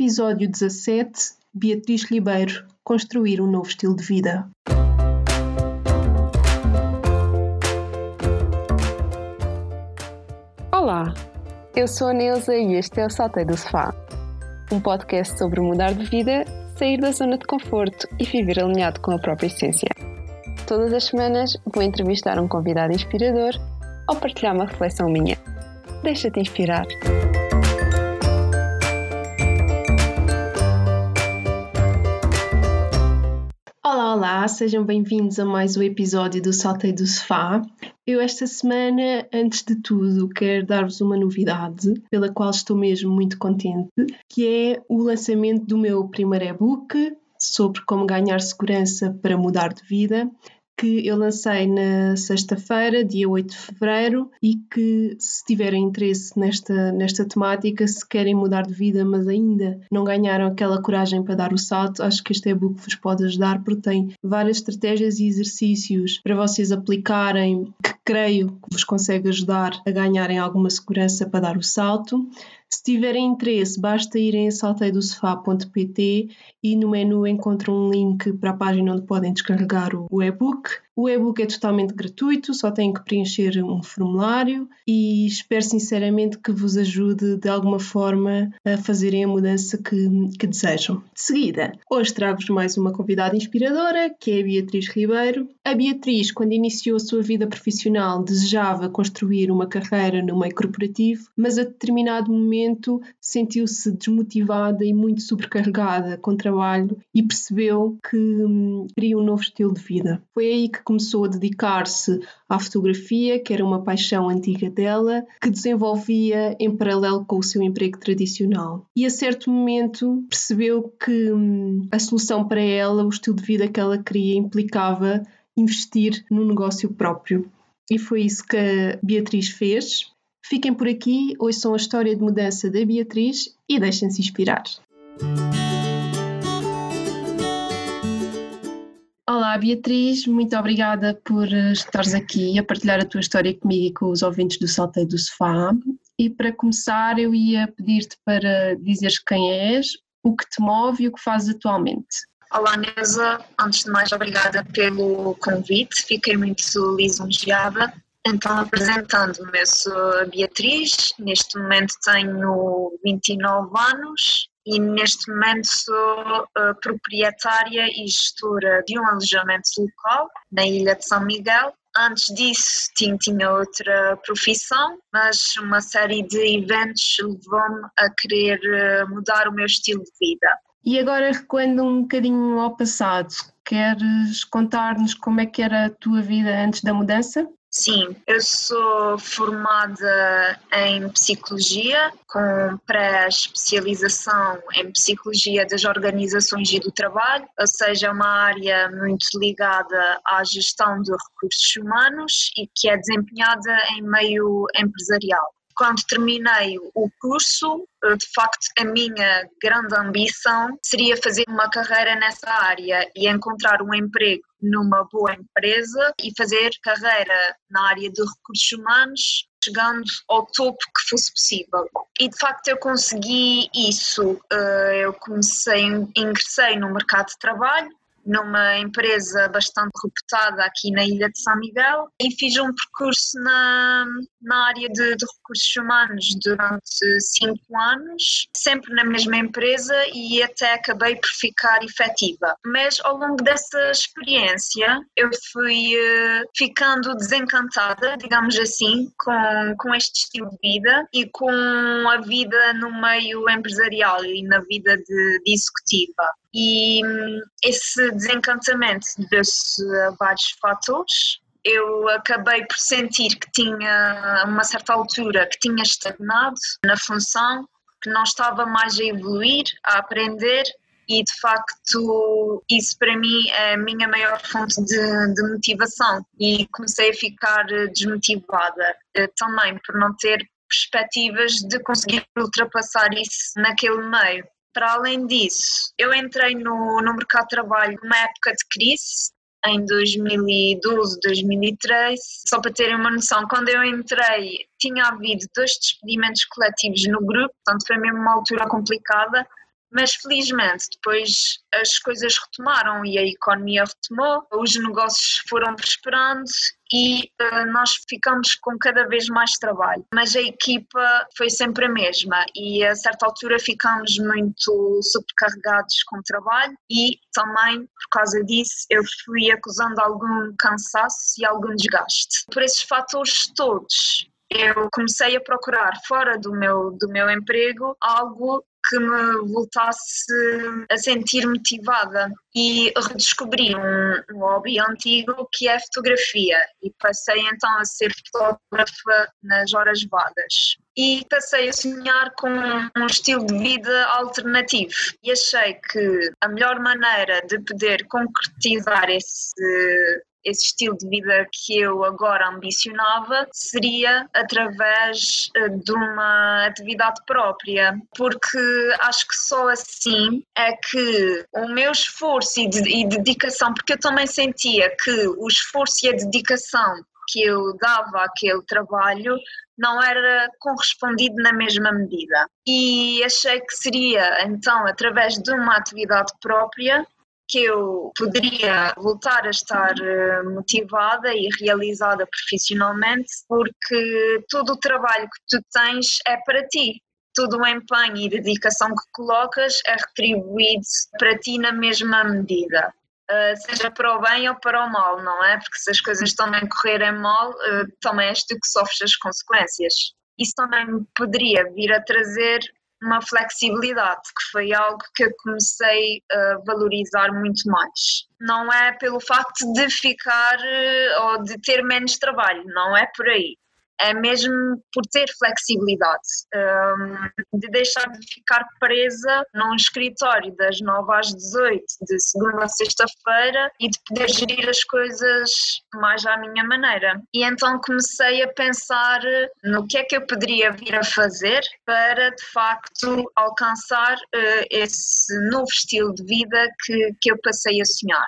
Episódio 17 Beatriz Ribeiro Construir um novo estilo de vida. Olá, eu sou a Neuza e este é o Saltei do Sofá, um podcast sobre mudar de vida, sair da zona de conforto e viver alinhado com a própria essência. Todas as semanas vou entrevistar um convidado inspirador ou partilhar uma reflexão minha. Deixa-te inspirar. Olá, sejam bem-vindos a mais um episódio do Saltei do Sofá. Eu, esta semana, antes de tudo, quero dar-vos uma novidade pela qual estou mesmo muito contente, que é o lançamento do meu primeiro e-book sobre como ganhar segurança para mudar de vida que eu lancei na sexta-feira, dia 8 de fevereiro, e que, se tiverem interesse nesta, nesta temática, se querem mudar de vida, mas ainda não ganharam aquela coragem para dar o salto, acho que este e-book vos pode ajudar, porque tem várias estratégias e exercícios para vocês aplicarem que creio que vos consegue ajudar a ganharem alguma segurança para dar o salto. Se tiverem interesse, basta irem a salteidosofá.pt e no menu encontram um link para a página onde podem descarregar o e-book. O e-book é totalmente gratuito, só têm que preencher um formulário e espero sinceramente que vos ajude de alguma forma a fazerem a mudança que, que desejam. De seguida, hoje trago-vos mais uma convidada inspiradora, que é a Beatriz Ribeiro. A Beatriz, quando iniciou a sua vida profissional, desejava construir uma carreira no meio corporativo, mas a determinado momento sentiu-se desmotivada e muito sobrecarregada com trabalho e percebeu que hum, queria um novo estilo de vida. Foi aí que começou a dedicar-se à fotografia, que era uma paixão antiga dela, que desenvolvia em paralelo com o seu emprego tradicional. E a certo momento percebeu que hum, a solução para ela, o estilo de vida que ela queria, implicava investir no negócio próprio. E foi isso que a Beatriz fez. Fiquem por aqui, ouçam a história de mudança da Beatriz e deixem-se inspirar. Olá Beatriz, muito obrigada por estares aqui a partilhar a tua história comigo e com os ouvintes do Salteio do Sofá. E para começar, eu ia pedir-te para dizeres quem és, o que te move e o que fazes atualmente. Olá Neuza, antes de mais obrigada pelo convite, fiquei muito lisonjeada. Então, apresentando-me, sou a Beatriz, neste momento tenho 29 anos, e neste momento sou uh, proprietária e gestora de um alojamento local na Ilha de São Miguel. Antes disso tinha, tinha outra profissão, mas uma série de eventos levou-me a querer uh, mudar o meu estilo de vida. E agora recuando um bocadinho ao passado, queres contar-nos como é que era a tua vida antes da mudança? Sim, eu sou formada em psicologia, com pré-especialização em psicologia das organizações e do trabalho, ou seja, é uma área muito ligada à gestão de recursos humanos e que é desempenhada em meio empresarial. Quando terminei o curso, de facto, a minha grande ambição seria fazer uma carreira nessa área e encontrar um emprego numa boa empresa e fazer carreira na área de recursos humanos, chegando ao topo que fosse possível. E de facto eu consegui isso. Eh, eu comecei, ingressei no mercado de trabalho, numa empresa bastante reputada aqui na Ilha de São Miguel e fiz um percurso na, na área de, de recursos humanos durante cinco anos, sempre na mesma empresa e até acabei por ficar efetiva. Mas ao longo dessa experiência eu fui uh, ficando desencantada, digamos assim, com, com este estilo de vida e com a vida no meio empresarial e na vida de, de executiva. E hum, esse desencantamento deu-se a vários fatores. Eu acabei por sentir que tinha, a uma certa altura, que tinha estagnado na função, que não estava mais a evoluir, a aprender e de facto isso para mim é a minha maior fonte de, de motivação e comecei a ficar desmotivada eh, também por não ter perspectivas de conseguir ultrapassar isso naquele meio. Para além disso, eu entrei no, no mercado de trabalho numa época de crise, em 2012, 2013. Só para terem uma noção, quando eu entrei, tinha havido dois despedimentos coletivos no grupo, portanto foi mesmo uma altura complicada. Mas felizmente depois as coisas retomaram e a economia retomou, os negócios foram prosperando e uh, nós ficamos com cada vez mais trabalho. Mas a equipa foi sempre a mesma e a certa altura ficamos muito sobrecarregados com o trabalho e também por causa disso eu fui acusando algum cansaço e algum desgaste. Por esses fatores todos, eu comecei a procurar fora do meu, do meu emprego algo que me voltasse a sentir motivada. E redescobri um, um hobby antigo que é a fotografia. E passei então a ser fotógrafa nas horas vagas. E passei a sonhar com um estilo de vida alternativo. E achei que a melhor maneira de poder concretizar esse esse estilo de vida que eu agora ambicionava seria através eh, de uma atividade própria, porque acho que só assim é que o meu esforço e, de, e dedicação, porque eu também sentia que o esforço e a dedicação que eu dava àquele trabalho não era correspondido na mesma medida. E achei que seria, então, através de uma atividade própria, que eu poderia voltar a estar eh, motivada e realizada profissionalmente, porque todo o trabalho que tu tens é para ti. Todo o empenho e dedicação que colocas é retribuído para ti na mesma medida. Uh, seja para o bem ou para o mal, não é? Porque se as coisas também correrem mal, uh, também és tu que sofres as consequências. Isso também poderia vir a trazer uma flexibilidade, que foi algo que eu comecei a valorizar muito mais. Não é pelo facto de ficar eh, ou de ter menos trabalho, não é por aí é mesmo por ter flexibilidade, um, de deixar de ficar presa num escritório das 9 às 18, de segunda a sexta-feira e de poder gerir as coisas mais à minha maneira. E então comecei a pensar no que é que eu poderia vir a fazer para de facto alcançar uh, esse novo estilo de vida que, que eu passei a sonhar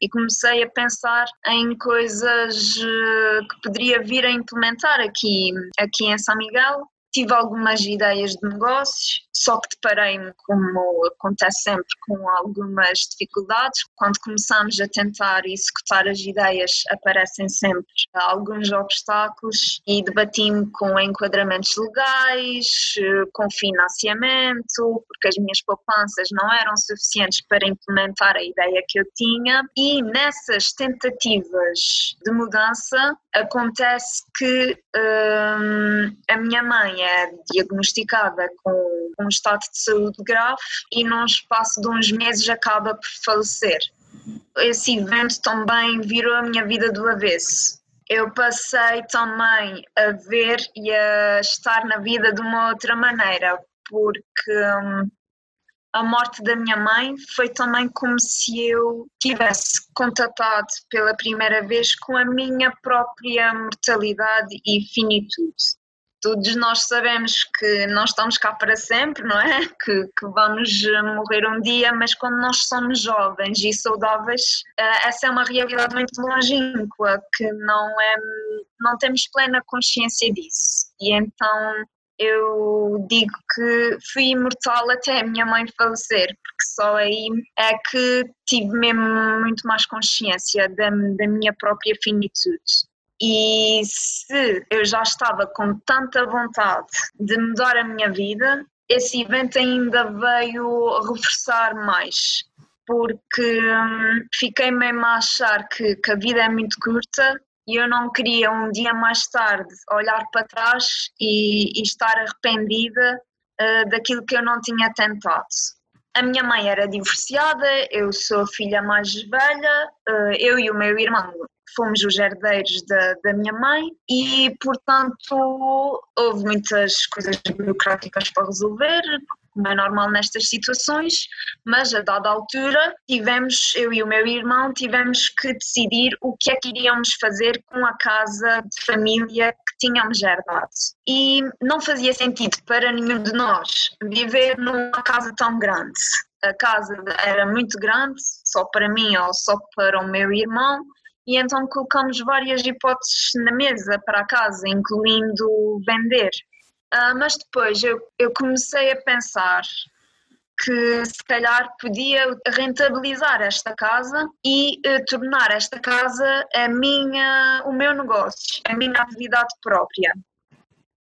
e comecei a pensar em coisas eh, que poderia vir a implementar aqui, aqui em São Miguel. Tive algumas ideias de negócios, só que deparei-me, como acontece sempre, com algumas dificuldades. Quando começamos a tentar executar as ideias, aparecem sempre alguns obstáculos e debati-me com enquadramentos legais, com financiamento, porque as minhas poupanças não eram suficientes para implementar a ideia que eu tinha. E nessas tentativas de mudança, acontece que hum, a minha mãe é diagnosticada com um estado de saúde grave e num espaço de uns meses acaba por falecer. Esse evento também virou a minha vida do avesso. Eu passei também a ver e a estar na vida de uma outra maneira, porque hum, a morte da minha mãe foi também como se eu tivesse contatado pela primeira vez com a minha própria mortalidade e finitude todos nós sabemos que não estamos cá para sempre, não é? Que, que, vamos morrer um dia, mas quando nós somos jovens e saudáveis, eh, essa é uma realidade muito longínqua, que não, é, não temos plena consciência disso. E então eu digo que fui imortal até a minha mãe falecer, porque só aí é que tive mesmo muito mais consciência da, da minha própria finitude. E se eu já estava com tanta vontade de mudar a minha vida, esse evento ainda veio reforçar mais, porque hum, fiquei mesmo a achar que, que a vida é muito curta e eu não queria um dia mais tarde olhar para trás e, e estar arrependida uh, daquilo que eu não tinha tentado. A minha mãe era divorciada, eu sou a filha mais velha, uh, eu e o meu irmão fomos os herdeiros da, da minha mãe e, portanto, houve muitas coisas burocráticas para resolver, como é normal nestas situações, mas a dada altura tivemos, eu e o meu irmão, tivemos que decidir o que é que iríamos fazer com a casa de família que tínhamos herdado. E não fazia sentido para nenhum de nós viver numa casa tão grande. A casa era muito grande, só para mim ou só para o meu irmão, e então colocamos várias hipóteses na mesa para a casa, incluindo vender. Uh, mas depois eu, eu comecei a pensar que se calhar podia rentabilizar esta casa e uh, tornar esta casa a minha, o meu negócio, a minha atividade própria.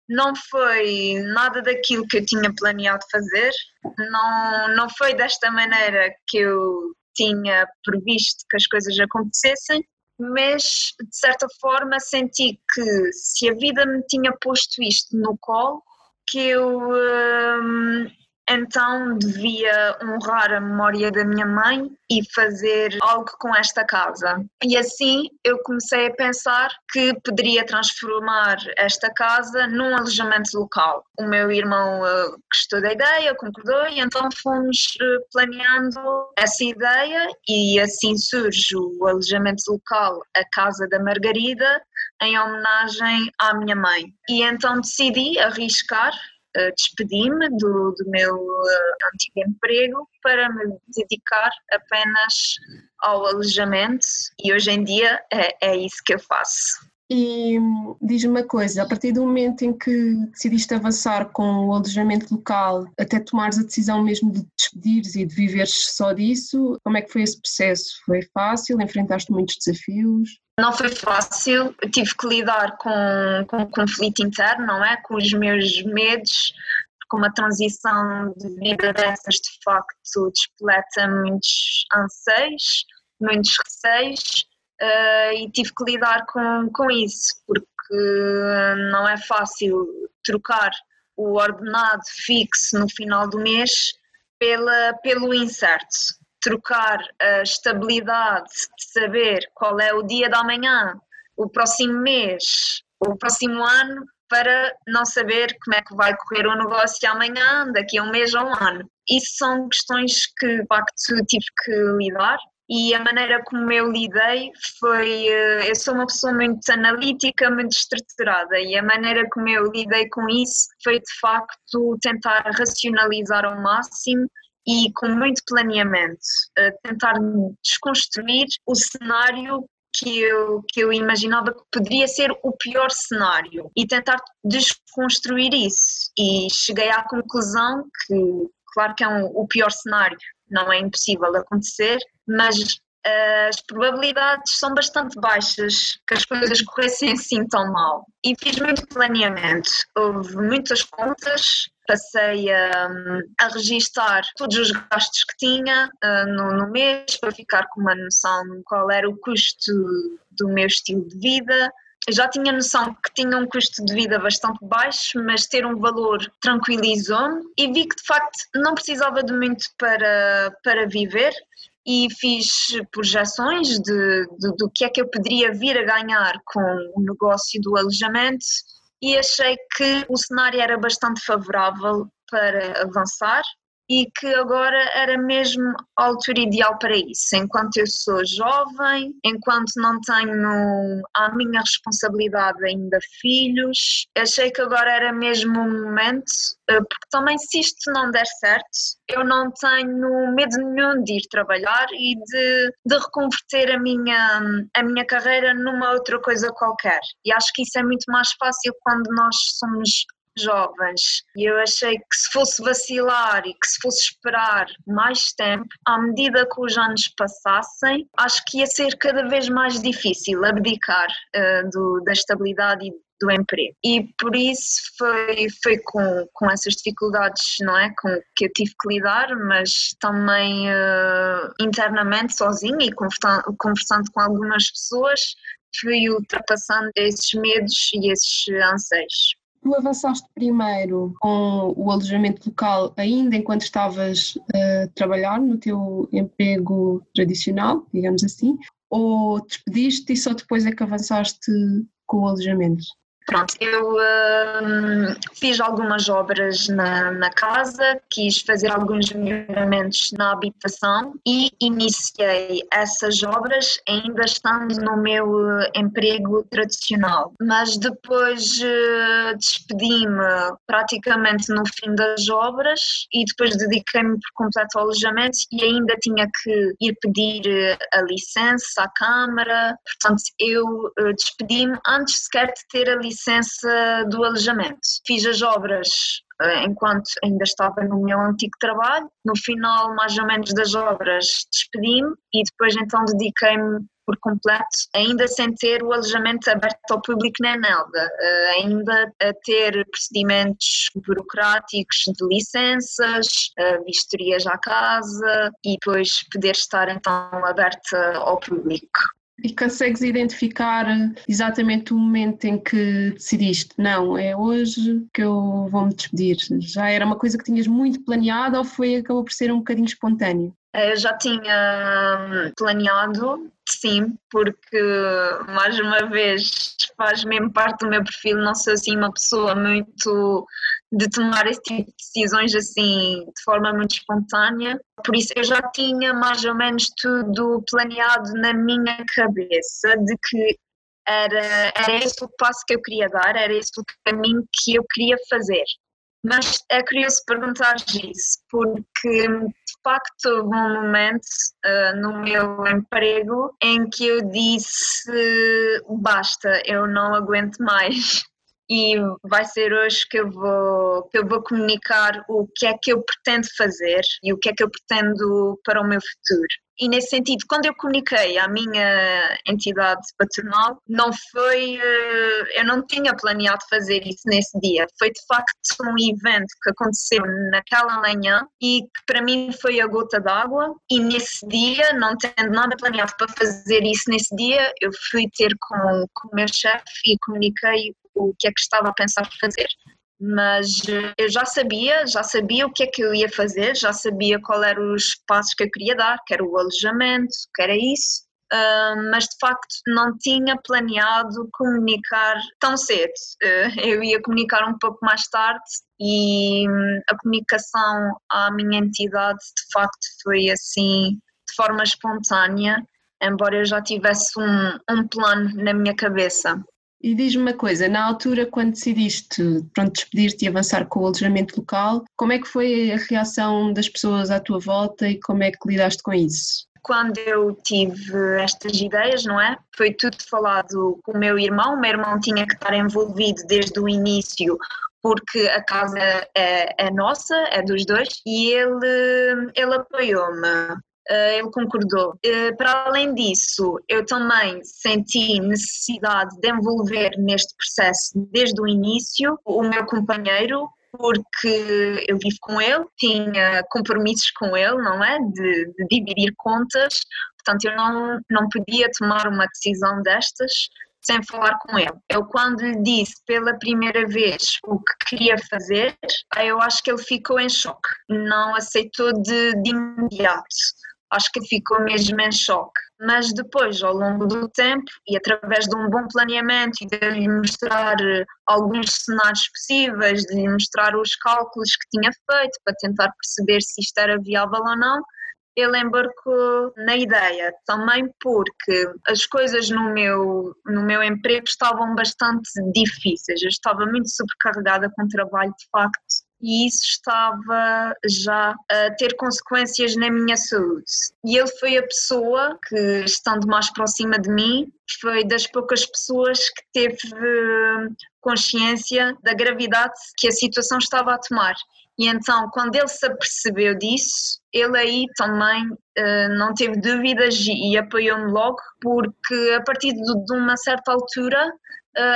Não foi nada daquilo que eu tinha planeado fazer, não, não foi desta maneira que eu tinha previsto que as coisas acontecessem, mas de certa forma senti que se a vida me tinha posto isto no colo, que eu hum, então devia honrar a memória da minha mãe e fazer algo com esta casa. E assim eu comecei a pensar que poderia transformar esta casa num alojamento local. O meu irmão uh, gostou da ideia, concordou e então fomos uh, planeando essa ideia e assim surge o alojamento local, a Casa da Margarida, em homenagem à minha mãe. E então decidi arriscar despedi-me do, do, meu uh, antigo emprego para me dedicar apenas ao alojamento e hoje em dia é, é isso que eu faço. E diz-me uma coisa, a partir do momento em que decidiste avançar com o alojamento local, até tomares a decisão mesmo de te despedires e de viveres só disso, como é que foi esse processo? Foi fácil? Enfrentaste muitos desafios? Não foi fácil, eu tive que lidar com, com um conflito interno, não é? Com os meus medos, com uma transição de vida dessas de facto despoleta muitos anseios, muitos receios uh, e tive que lidar com, com isso, porque não é fácil trocar o ordenado fixo no final do mês pela, pelo incerto trocar a estabilidade de saber qual é o dia da manhã, o próximo mês, o próximo ano, para não saber como é que vai correr o negócio amanhã, daqui a um mês ou um ano. Isso são questões que, de facto, tive que lidar e a maneira como eu lidei foi. Eh, eu sou uma pessoa muito analítica, muito estruturada, e a maneira como eu lidei com isso foi de facto tentar racionalizar ao máximo e com muito planeamento, tentar desconstruir o cenário que eu, que eu imaginava que poderia ser o pior cenário e tentar desconstruir isso. E cheguei à conclusão que, claro que é um, o pior cenário, não é impossível acontecer, mas as probabilidades são bastante baixas que as coisas corressem assim tão mal. E fiz muito planeamento. Houve muitas contas, passei a, a registar todos os gastos que tinha uh, no, no mês para ficar com uma noção de qual era o custo do meu estilo de vida, já tinha noção que tinha um custo de vida bastante baixo, mas ter um valor tranquilizou-me e vi que de facto não precisava de muito para, para viver e fiz projeções de, de, do que é que eu poderia vir a ganhar com o negócio do alojamento e achei que o cenário era bastante favorável para avançar e que agora era mesmo a altura ideal para isso. Enquanto eu sou jovem, enquanto não tenho a minha responsabilidade ainda filhos, achei que agora era mesmo o momento, eh, porque também se isto não der certo, eu não tenho medo nenhum de ir trabalhar e de, de reconverter a minha, a minha carreira numa outra coisa qualquer. E acho que isso é muito mais fácil quando nós somos jovens. E eu achei que se fosse vacilar e que se fosse esperar mais tempo, à medida que os anos passassem, acho que ia ser cada vez mais difícil abdicar uh, do, da estabilidade e do emprego. E por isso foi, foi com, com essas dificuldades, não é? Com que eu tive que lidar, mas também uh, internamente, sozinha e conversando, com algumas pessoas, fui ultrapassando esses medos e esses anseios. Tu avançaste primeiro com o alojamento local ainda enquanto estavas a trabalhar no teu emprego tradicional, digamos assim, ou despediste e só depois é que avançaste com o alojamento? Pronto, eu um, fiz algumas obras na, na, casa, quis fazer alguns melhoramentos na habitação e iniciei essas obras ainda estando no meu eh, emprego tradicional. Mas depois uh, despedi-me praticamente no fim das obras e depois dediquei-me por completo ao alojamento e ainda tinha que ir pedir eh, a licença à Câmara. Portanto, eu uh, despedi-me antes sequer de ter a licença licença do alojamento. Fiz as obras uh, enquanto ainda estava no meu antigo trabalho. No final, mais ou menos, das obras, despedi-me e depois então dediquei-me por completo, ainda sem ter o alojamento aberto ao público na Enelga, uh, ainda a ter procedimentos burocráticos de licenças, vistorias à casa e depois poder estar então aberta ao público. E consegues identificar exatamente o momento em que decidiste, não, é hoje que eu vou me despedir? Já era uma coisa que tinhas muito planeada ou foi acabou por ser um bocadinho espontâneo? Eu já tinha hum, planeado, sim, porque mais uma vez faz mesmo parte do meu perfil, não sou assim uma pessoa muito de tomar esse tipo de decisões assim de forma muito espontânea. Por isso eu já tinha mais ou menos tudo planeado na minha cabeça de que era, era esse o passo que eu queria dar, era esse o caminho que eu queria fazer. Mas é curioso perguntar isso, porque facto houve um momento uh, no meu emprego em que eu disse basta, eu não aguento mais e vai ser hoje que eu vou que eu vou comunicar o que é que eu pretendo fazer e o que é que eu pretendo para o meu futuro. E nesse sentido, quando eu comuniquei à minha entidade patronal, não foi, eh, eu não tinha planeado fazer isso nesse dia. Foi de facto um evento que aconteceu naquela manhã e que para mim foi a gota d'água. E nesse dia, não tendo nada planeado para fazer isso nesse dia, eu fui ter com, com o meu chefe e comuniquei o que é que estava a pensar fazer. Mas eh, eu já sabia, já sabia o que é que eu ia fazer, já sabia qual eram os passos que eu queria dar, que era o alojamento, que era isso, Uh, mas de facto não tinha planeado comunicar tão cedo. Uh, eu ia comunicar um pouco mais tarde e um, a comunicação à minha entidade de facto foi assim de forma espontânea, embora eu já tivesse um, um plano na minha cabeça. E diz-me uma coisa, na altura quando decidiste pronto, despedir-te e avançar com o alojamento local, como é que foi a reação das pessoas à tua volta e como é que lidaste com isso? Quando eu tive estas ideias, não é? Foi tudo falado com o meu irmão, o meu irmão tinha que estar envolvido desde o início porque a casa é, é, nossa, é dos dois, e ele, ele apoiou-me. Eh, ele concordou. Eh, para além disso, eu também senti necessidade de envolver neste processo desde o início o meu companheiro, porque eu vivo com ele, tinha compromissos com ele, não é? De, de, dividir contas, portanto eu não, não podia tomar uma decisão destas sem falar com ele. Eu quando lhe disse pela primeira vez o que queria fazer, eu acho que ele ficou em choque, não aceitou de, de imediato acho que ficou mesmo em choque. Mas depois, ao longo do tempo, e através de um bom planeamento e de lhe mostrar eh, alguns cenários possíveis, de lhe mostrar os cálculos que tinha feito para tentar perceber se isto era viável ou não, ele embarcou na ideia, também porque as coisas no meu, no meu emprego estavam bastante difíceis, eu estava muito sobrecarregada com trabalho de facto e isso estava já a ter consequências na minha saúde. E ele foi a pessoa que, estando mais próxima de mim, foi das poucas pessoas que teve consciência da gravidade que a situação estava a tomar. E então, quando ele se apercebeu disso, ele aí também uh, não teve dúvidas e, apoiou-me logo, porque a partir de, de uma certa altura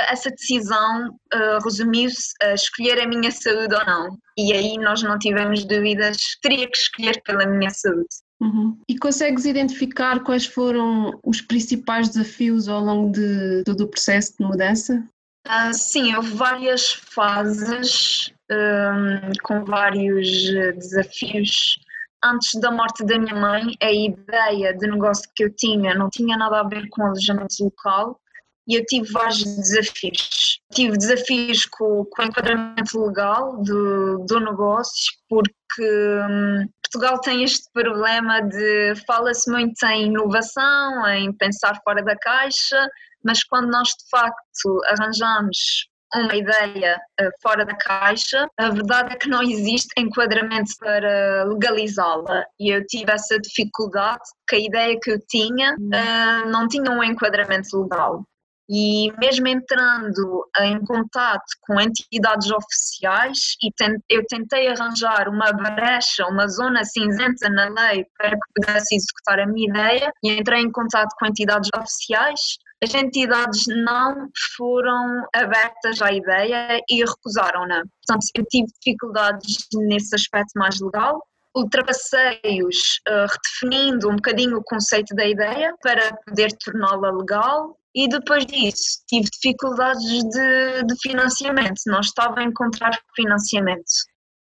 essa decisão uh, resumiu-se a escolher a minha saúde ou não. E aí nós não tivemos dúvidas, teria que escolher pela minha saúde. Uhum. E consegues identificar quais foram os principais desafios ao longo de todo o processo de mudança? Uh, sim, houve várias fases um, com vários desafios. Antes da morte da minha mãe, a ideia de negócio que eu tinha não tinha nada a ver com alojamento local, e eu tive vários desafios. Tive desafios com, com o enquadramento legal do, do negócio, porque hum, Portugal tem este problema de fala-se muito em inovação, em pensar fora da caixa, mas quando nós de facto arranjamos uma ideia uh, fora da caixa, a verdade é que não existe enquadramento para legalizá-la e eu tive essa dificuldade que a ideia que eu tinha uh, não tinha um enquadramento legal. E mesmo entrando em contato com entidades oficiais, e eu tentei arranjar uma brecha, uma zona cinzenta na lei para que pudesse executar a minha ideia, e entrei em contato com entidades oficiais, as entidades não foram abertas à ideia e recusaram-na. Portanto, eu tive dificuldades nesse aspecto mais legal. Ultrapassei-os uh, redefinindo um bocadinho o conceito da ideia para poder torná-la legal e depois disso tive dificuldades de, de financiamento, não estava a encontrar financiamento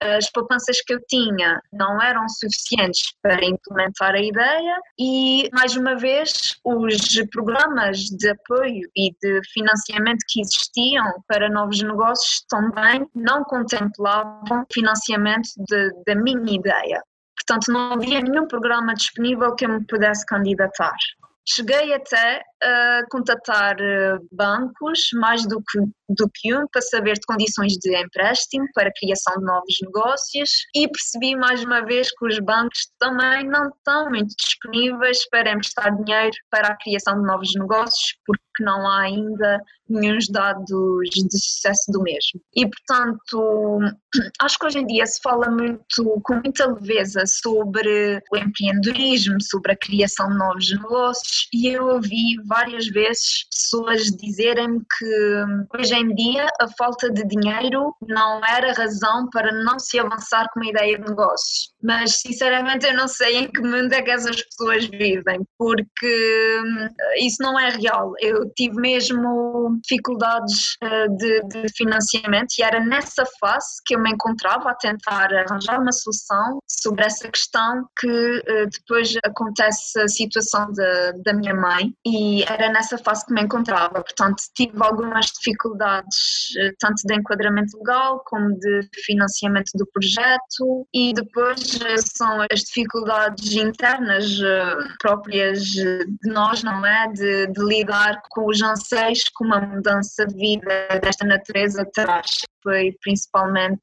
as poupanças que eu tinha não eram suficientes para implementar a ideia e, mais uma vez, os programas de apoio e de financiamento que existiam para novos negócios também não contemplavam financiamento de, da minha ideia. Portanto, não havia nenhum programa disponível que eu me pudesse candidatar. Cheguei até a contatar eh, bancos, mais do que, do que um, para saber de condições de empréstimo para a criação de novos negócios e percebi mais uma vez que os bancos também não estão muito disponíveis para emprestar dinheiro para a criação de novos negócios, porque não há ainda nenhum dados de sucesso do mesmo. E, portanto, acho que hoje em dia se fala muito, com muita leveza, sobre o empreendedorismo, sobre a criação de novos negócios, e eu ouvi várias vezes pessoas dizerem que hoje em dia a falta de dinheiro não era razão para não se avançar com uma ideia de negócio. Mas, sinceramente, eu não sei em que mundo é que essas pessoas vivem, porque hum, isso não é real. Eu tive mesmo dificuldades uh, de, de, financiamento e era nessa fase que eu me encontrava a tentar arranjar uma solução sobre essa questão que uh, depois acontece a situação de, da minha mãe e era nessa fase que me encontrava. Portanto, tive algumas dificuldades uh, tanto de enquadramento legal como de financiamento do projeto e depois são as dificuldades internas próprias de nós, não é? De, de lidar com os anseios que uma mudança de vida desta natureza traz. Foi principalmente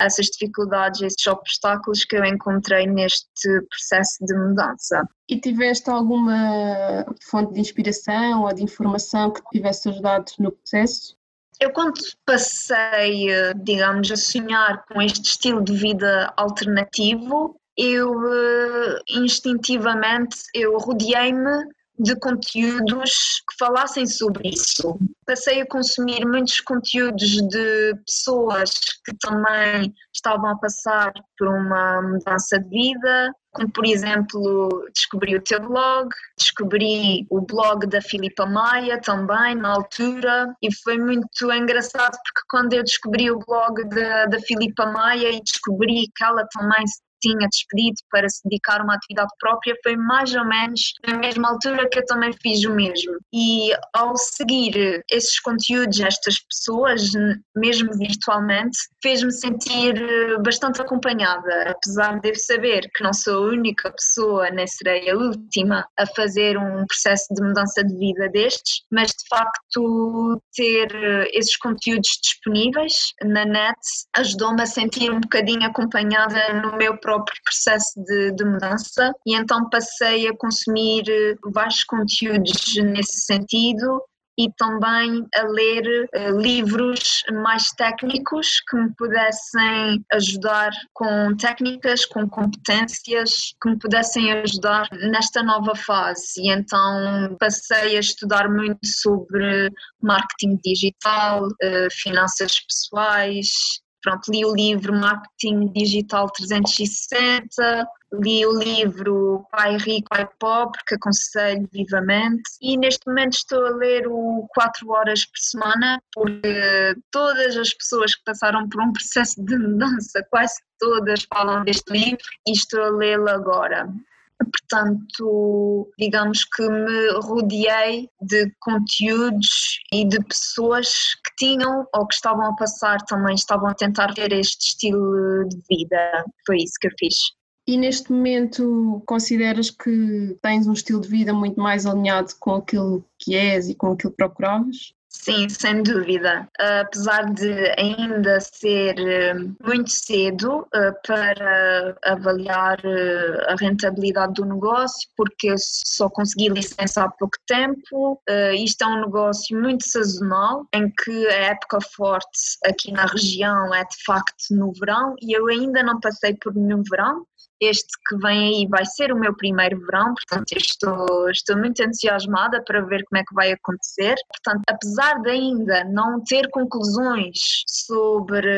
essas dificuldades, esses obstáculos que eu encontrei neste processo de mudança. E tiveste alguma fonte de inspiração ou de informação que te tivesse ajudado no processo? Eu quando passei, digamos, a sonhar com este estilo de vida alternativo, eu eh, instintivamente eu rodeei-me de conteúdos que falassem sobre isso. Passei a consumir muitos conteúdos de pessoas que também estavam a passar por uma mudança de vida, como por exemplo descobri o teu blog, descobri o blog da Filipa Maia também na altura e foi muito engraçado porque quando eu descobri o blog da, da Filipa Maia e descobri que ela também tinha despedido para se dedicar a uma atividade própria, foi mais ou menos na mesma altura que eu também fiz o mesmo. E ao seguir esses conteúdos, estas pessoas, mesmo virtualmente, fez-me sentir eh, bastante acompanhada, apesar de saber que não sou a única pessoa, nem serei a última a fazer um processo de mudança de vida destes, mas de facto ter eh, esses conteúdos disponíveis na net ajudou-me a sentir um bocadinho acompanhada no meu próprio processo de, de, mudança e então passei a consumir eh, vários conteúdos nesse sentido e também a ler uh, livros mais técnicos que me pudessem ajudar com técnicas, com competências, que me pudessem ajudar nesta nova fase. E então passei a estudar muito sobre marketing digital, uh, finanças pessoais, Pronto, li o livro Marketing Digital 360, li o livro Pai Rico, Pai Pobre, que aconselho vivamente, e neste momento estou a ler o 4 horas por semana, porque todas as pessoas que passaram por um processo de mudança, quase todas falam deste livro, e estou a lê-lo agora. Portanto, digamos que me rodeei de conteúdos e de pessoas que tinham ou que estavam a passar também, estavam a tentar ter este estilo de vida. Foi isso que eu fiz. E neste momento consideras que tens um estilo de vida muito mais alinhado com aquilo que és e com aquilo que procuravas? Sim, sem dúvida. Apesar de ainda ser eh, muito cedo eh, para avaliar eh, a rentabilidade do negócio, porque só consegui licença há pouco tempo, isto é um negócio muito sazonal, em que a época forte aqui na região é de facto no verão e eu ainda não passei por nenhum verão, este que vem aí vai ser o meu primeiro verão, portanto estou, estou muito entusiasmada para ver como é que vai acontecer. Portanto, apesar de ainda não ter conclusões sobre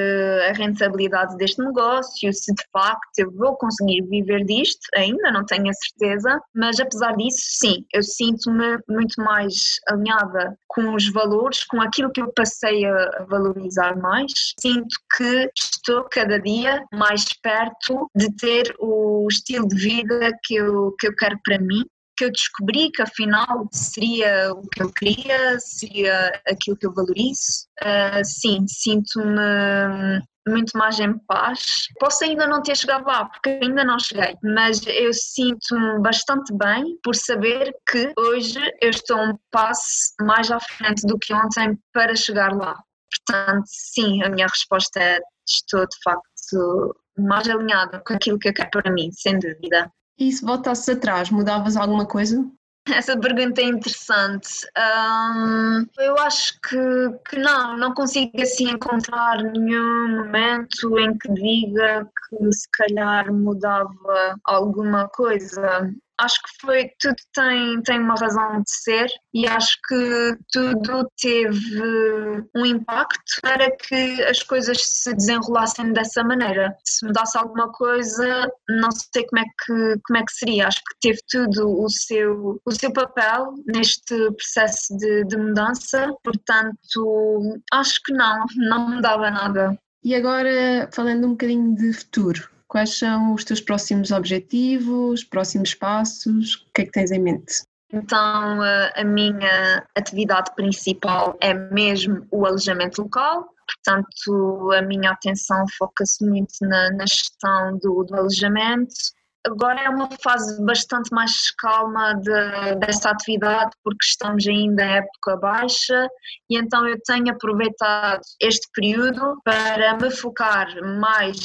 a rentabilidade deste negócio, se de facto eu vou conseguir viver disto, ainda não tenho a certeza, mas apesar disso, sim, eu sinto-me muito mais alinhada com os valores, com aquilo que eu passei a valorizar mais. Sinto que estou cada dia mais perto de ter o o estilo de vida que eu, que eu quero para mim, que eu descobri que afinal seria o que eu queria, seria aquilo que eu valorizo. Uh, sim, sinto-me muito mais em paz. Posso ainda não ter chegado lá, porque ainda não cheguei, mas eu sinto-me bastante bem por saber que hoje eu estou um passo mais à frente do que ontem para chegar lá. Portanto, sim, a minha resposta é estou de facto mais alinhada com aquilo que eu quero para mim, sem dúvida. E se voltasses atrás, mudavas alguma coisa? Essa pergunta é interessante. Um, eu acho que, que não, não consigo assim encontrar nenhum momento em que diga que se calhar mudava alguma coisa acho que foi, tudo tem, tem uma razão de ser e acho que tudo teve um impacto para que as coisas se desenrolassem dessa maneira. Se mudasse alguma coisa, não sei como é que, como é que seria. Acho que teve tudo o seu, o seu papel neste processo de, de mudança, portanto, acho que não, não mudava nada. E agora, falando um bocadinho de futuro, Quais são os teus próximos objetivos, próximos passos? O que é que tens em mente? Então, a minha atividade principal é mesmo o alojamento local, portanto, a minha atenção foca-se muito na, na gestão do, do alojamento, Agora é uma fase bastante mais calma de, dessa atividade porque estamos ainda em época baixa e então eu tenho aproveitado este período para me focar mais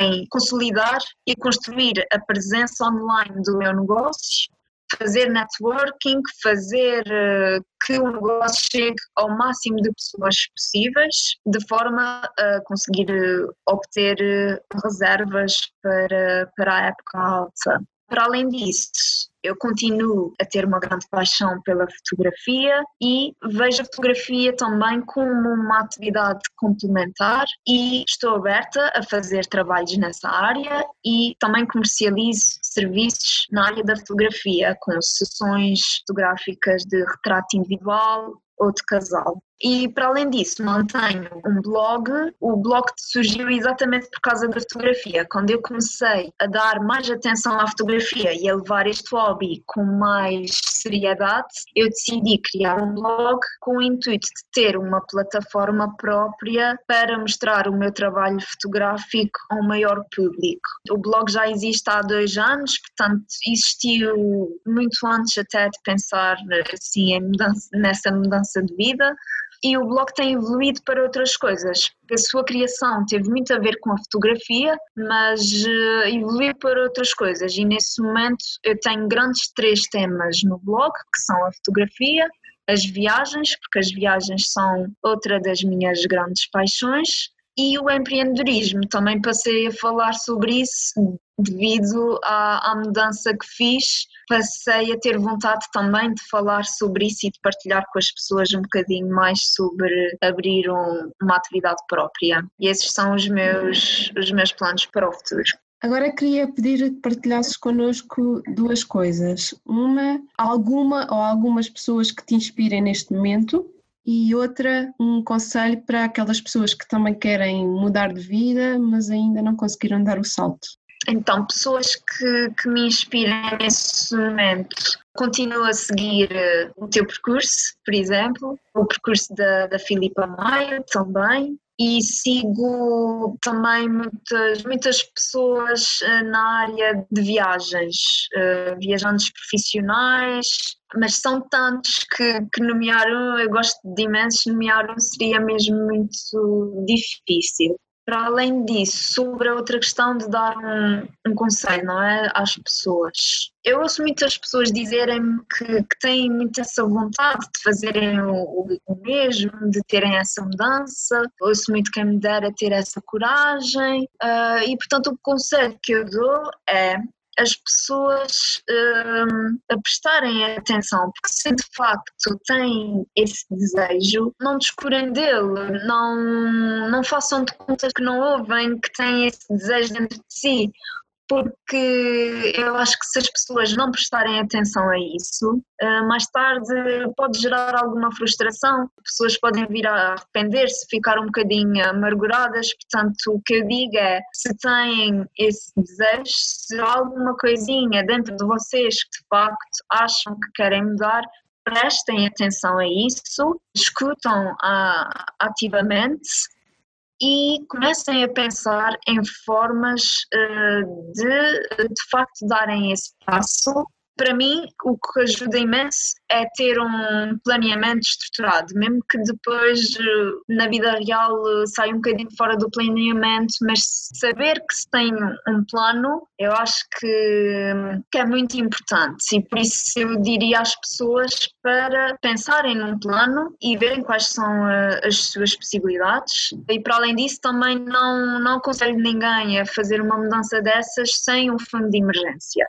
em consolidar e construir a presença online do meu negócio fazer networking, fazer eh, que o negócio chegue ao máximo de pessoas possíveis, de forma a conseguir eh, obter eh, reservas para, para a época alta. Para além disso, eu continuo a ter uma grande paixão pela fotografia e vejo a fotografia também como uma atividade complementar e estou aberta a fazer trabalhos nessa área e também comercializo serviços na área da fotografia, com sessões fotográficas de retrato individual ou de casal. E para além disso, mantenho um blog. O blog surgiu exatamente por causa da fotografia. Quando eu comecei a dar mais atenção à fotografia e a levar este hobby com mais seriedade, eu decidi criar um blog com o intuito de ter uma plataforma própria para mostrar o meu trabalho fotográfico a um maior público. O blog já existe há dois anos, portanto, existiu muito antes até de pensar assim, mudança, nessa mudança de vida e o blog tem evoluído para outras coisas. A sua criação teve muito a ver com a fotografia, mas uh, evoluiu para outras coisas. E nesse momento eu tenho grandes três temas no blog, que são a fotografia, as viagens, porque as viagens são outra das minhas grandes paixões, e o empreendedorismo. Também passei a falar sobre isso devido à, à, mudança que fiz. Passei a ter vontade também de falar sobre isso e de partilhar com as pessoas um bocadinho mais sobre abrir um, uma atividade própria. E esses são os meus, os meus planos para o futuro. Agora queria pedir que partilhasses connosco duas coisas. Uma, alguma ou algumas pessoas que te inspirem neste momento e outra, um conselho para aquelas pessoas que também querem mudar de vida, mas ainda não conseguiram dar o salto. Então, pessoas que, que me inspirem nesse momento. Continuo a seguir uh, o teu percurso, por exemplo, o percurso da, da Filipa Maia também, e sigo também muitas, muitas pessoas eh, na área de viagens, uh, viajantes profissionais, mas são tantos que, que nomear um, eu gosto de imensos, nomear um seria mesmo muito difícil. Para além disso, sobre a outra questão de dar um, um conselho, não é? Às pessoas. Eu ouço muitas pessoas dizerem que, que têm muita essa vontade de fazerem o, o, mesmo, de terem essa mudança. Ouço muito quem me dera ter essa coragem. Uh, e, portanto, o conselho que eu dou é as pessoas um, a prestarem atenção, porque se de facto têm esse desejo, não descurem dele, não, não façam de conta que não ouvem que têm esse desejo dentro de si, porque eu acho que se as pessoas não prestarem atenção a isso, eh, mais tarde pode gerar alguma frustração, pessoas podem vir a arrepender-se, ficar um bocadinho amarguradas. Portanto, o que eu digo é: se têm esse desejo, se há alguma coisinha dentro de vocês que de facto acham que querem mudar, prestem atenção a isso, escutam ah, ativamente e comecem a pensar em formas eh, de, de facto, darem esse passo para mim, o que ajuda imenso é ter um planeamento estruturado, mesmo que depois eh, na vida real eh, saia um bocadinho fora do planeamento, mas saber que se tem um plano, eu acho que, que é muito importante. E por isso eu diria às pessoas para pensarem num plano e verem quais são eh, as suas possibilidades. E para além disso também não, não aconselho ninguém a fazer uma mudança dessas sem um fundo de emergência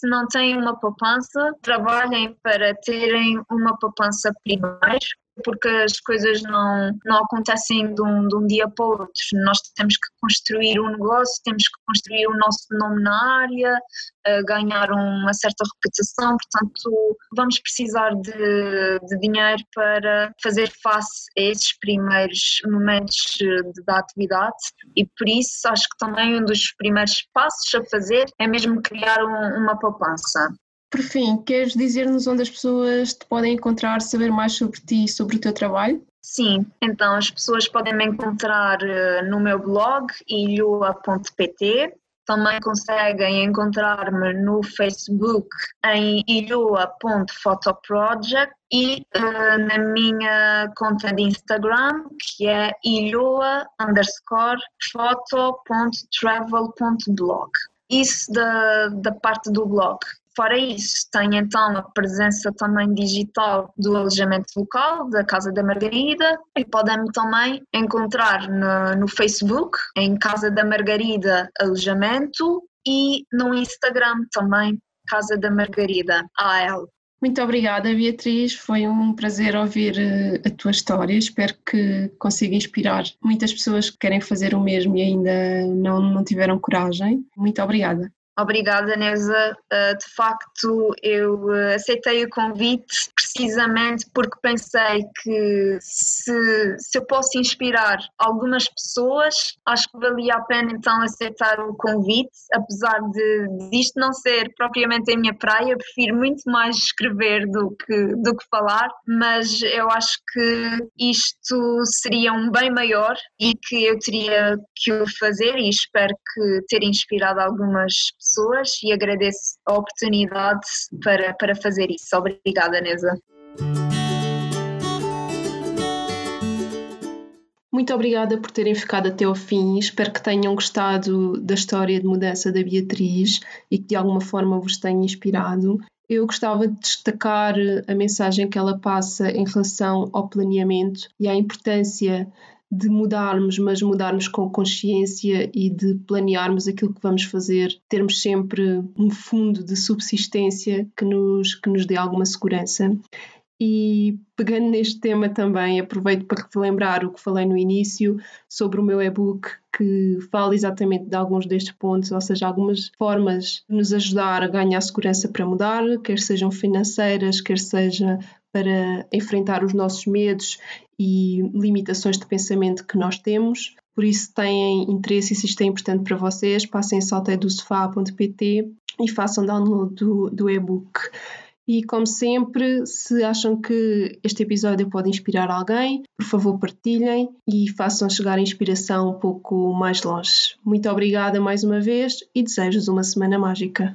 se não têm uma poupança, trabalhem para terem uma poupança primeiro, porque as coisas não, não acontecem de um, de um dia para o outro. Nós temos que construir um negócio, temos que construir o nosso nome na área, uh, ganhar uma certa reputação, portanto, vamos precisar de, de dinheiro para fazer face a esses primeiros momentos de, da atividade e por isso acho que também um dos primeiros passos a fazer é mesmo criar um, uma poupança. Por fim, queres dizer-nos onde as pessoas te podem encontrar, saber mais sobre ti e sobre o teu trabalho? Sim, então as pessoas podem me encontrar eh, no meu blog ilhua.pt, também conseguem encontrar-me no Facebook em ilhoa.photoproject e uh, na minha conta de Instagram que é ilhoa underscore photo.travel.blog. Isso da, da parte do blog. Fora isso, tem então a presença também digital do alojamento local, da Casa da Margarida, e podem também encontrar no, no Facebook, em Casa da Margarida Alojamento, e no Instagram também, Casa da Margarida, AL. Muito obrigada, Beatriz. Foi um prazer ouvir eh, a tua história. Espero que consiga inspirar muitas pessoas que querem fazer o mesmo e ainda não, não tiveram coragem. Muito obrigada. Obrigada, Neuza. Uh, de facto, eu uh, aceitei o convite precisamente porque pensei que se, se eu posso inspirar algumas pessoas, acho que valia a pena então aceitar o convite, apesar de, de isto não ser propriamente a minha praia, prefiro muito mais escrever do que, do que falar, mas eu acho que isto seria um bem maior e que eu teria que o fazer e espero que ter inspirado algumas pessoas pessoas e agradeço a oportunidade para, para fazer isso. Obrigada, Neza. Muito obrigada por terem ficado até ao fim. Espero que tenham gostado da história de mudança da Beatriz e que de alguma forma vos tenha inspirado. Eu gostava de destacar a mensagem que ela passa em relação ao planeamento e à importância de mudarmos, mas mudarmos com consciência e de planearmos aquilo que vamos fazer, termos sempre um fundo de subsistência que nos, que nos dê alguma segurança. E pegando neste tema também, aproveito para relembrar o que falei no início sobre o meu e-book que fala exatamente de alguns destes pontos, ou seja, algumas formas de nos ajudar a ganhar segurança para mudar, quer sejam financeiras, quer seja para enfrentar os nossos medos e limitações de pensamento que nós temos. Por isso, têm interesse e se isto é importante para vocês, passem em salteidosofá.pt e façam download do, do e-book. E como sempre, se acham que este episódio pode inspirar alguém, por favor partilhem e façam chegar a inspiração um pouco mais longe. Muito obrigada mais uma vez e desejo-vos uma semana mágica.